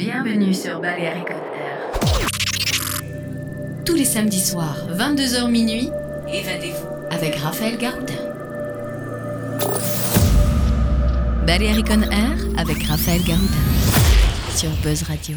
Bienvenue sur Balearic Air. Tous les samedis soirs, 22h minuit, avec Raphaël Garoudin. Balearic Air avec Raphaël Garoudin sur Buzz Radio.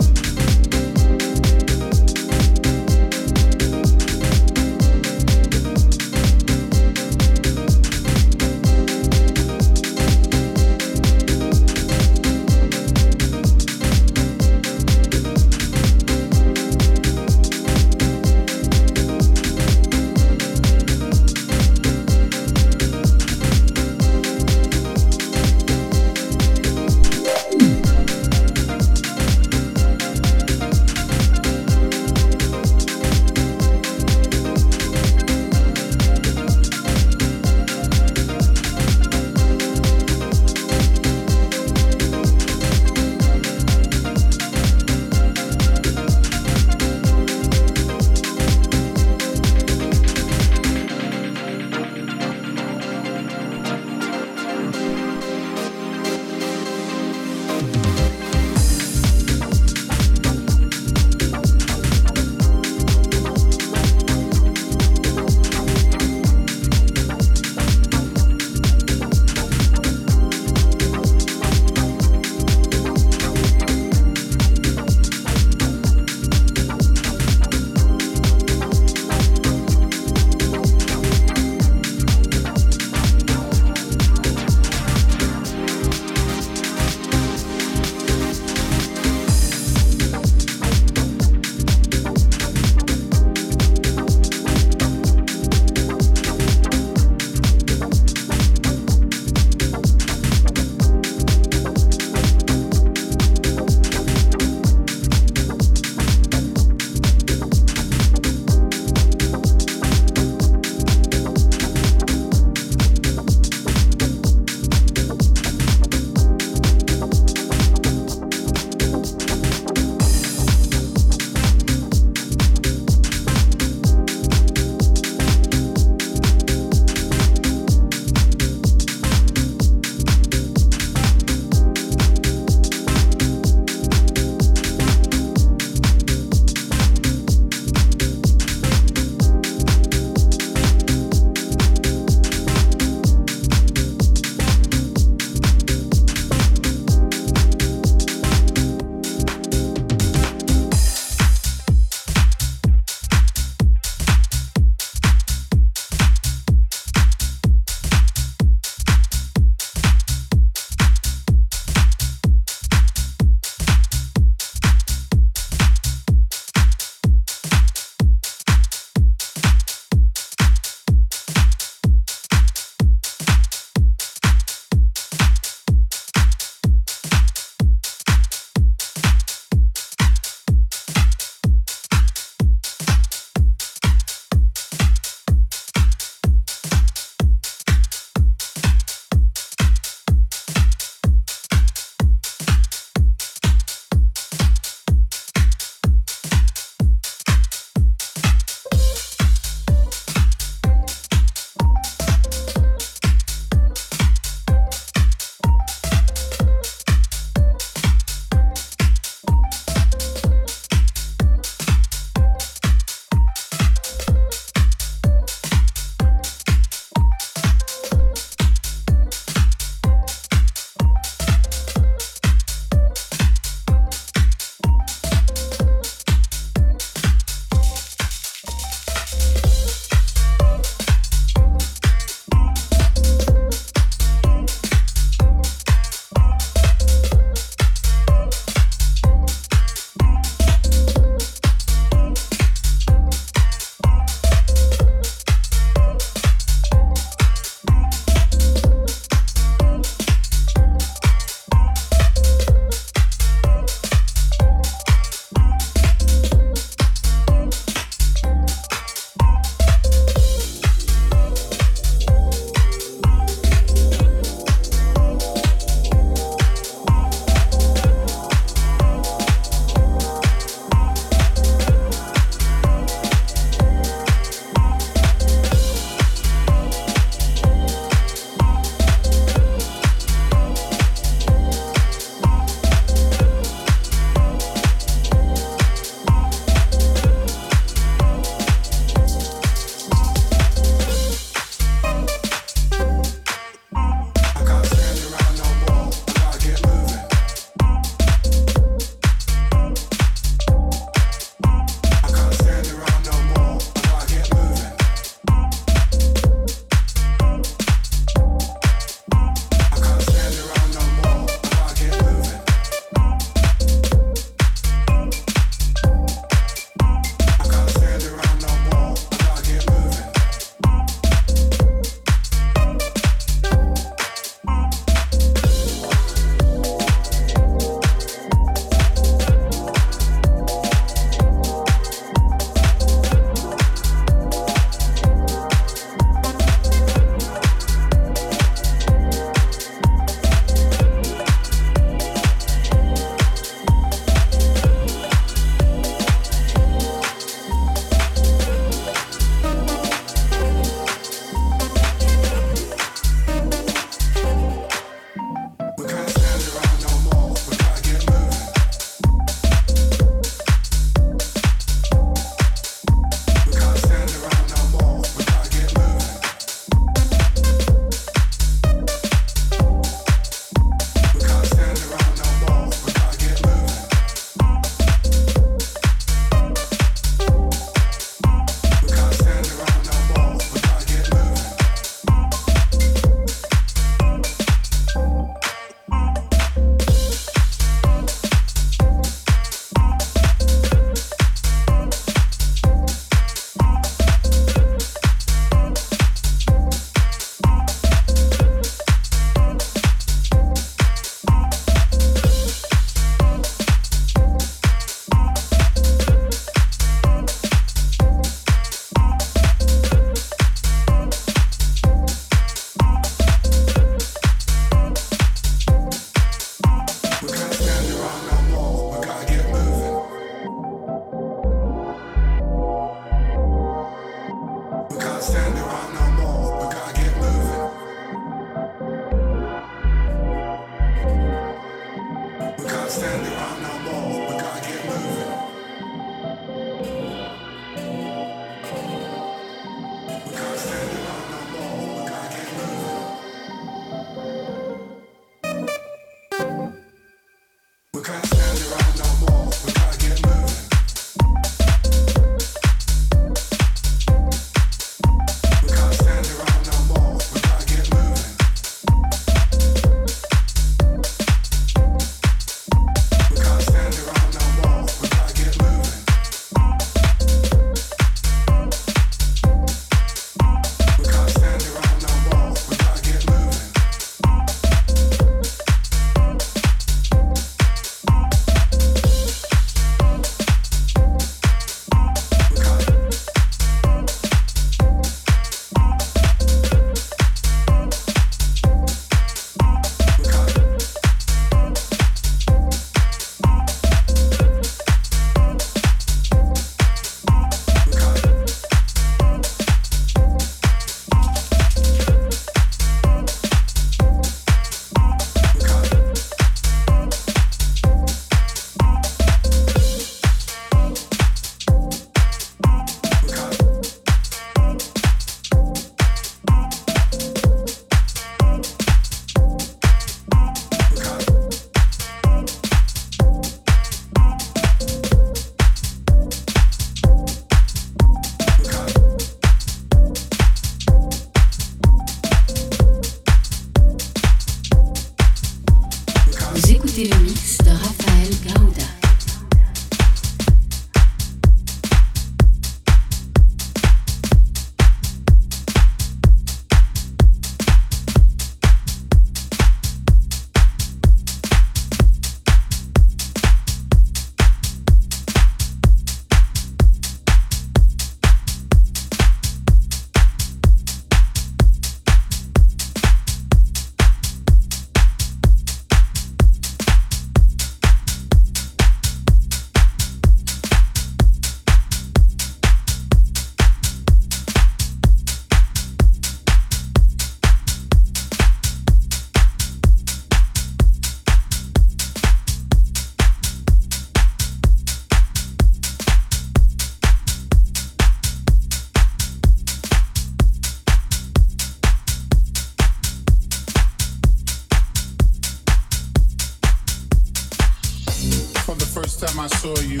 time I saw you,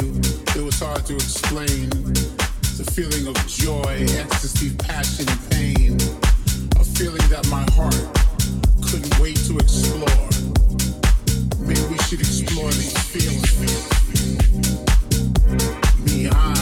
it was hard to explain the feeling of joy, ecstasy, passion, and pain. A feeling that my heart couldn't wait to explore. Maybe we should explore these feelings. Beyond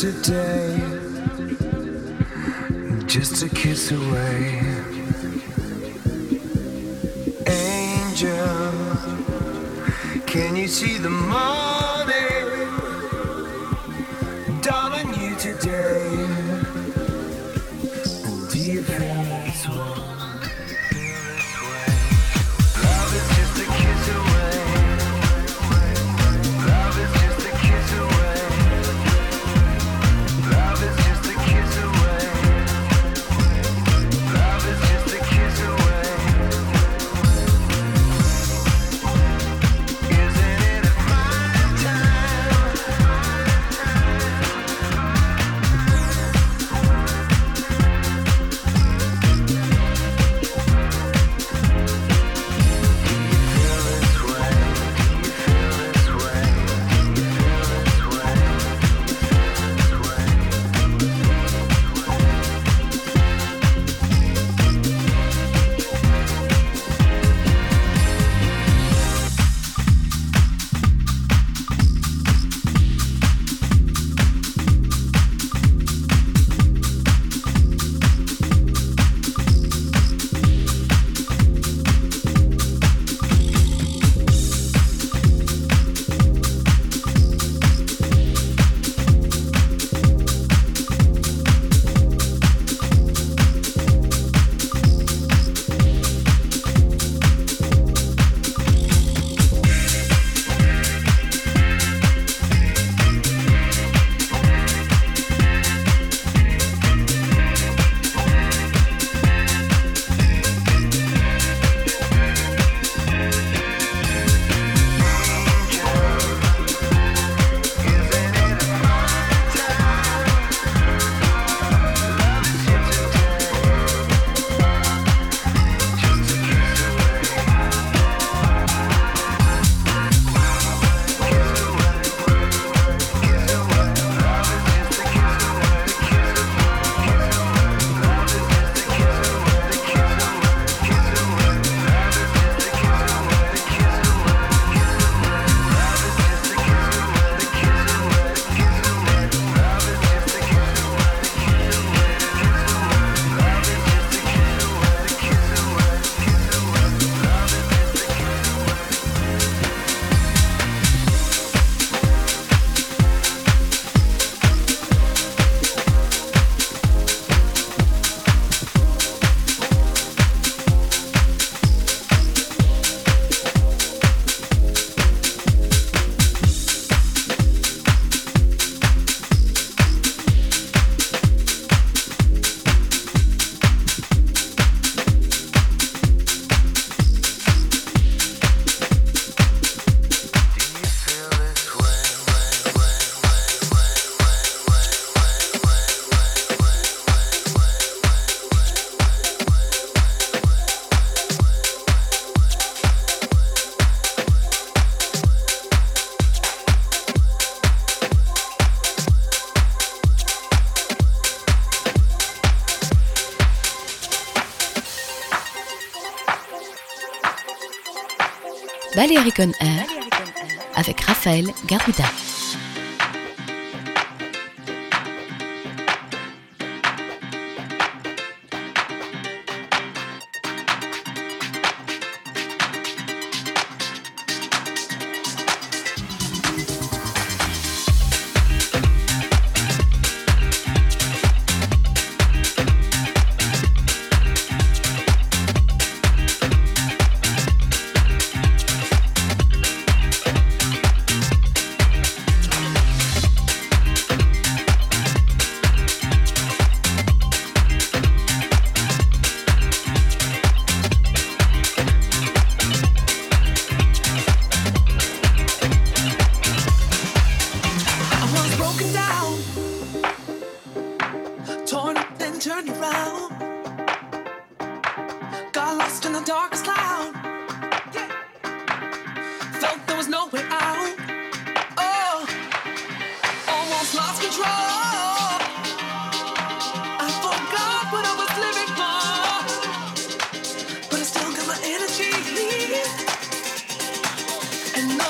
today, just a kiss away. Angel, can you see the? Moon? Valérie Conner avec Raphaël Garouda.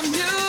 from you.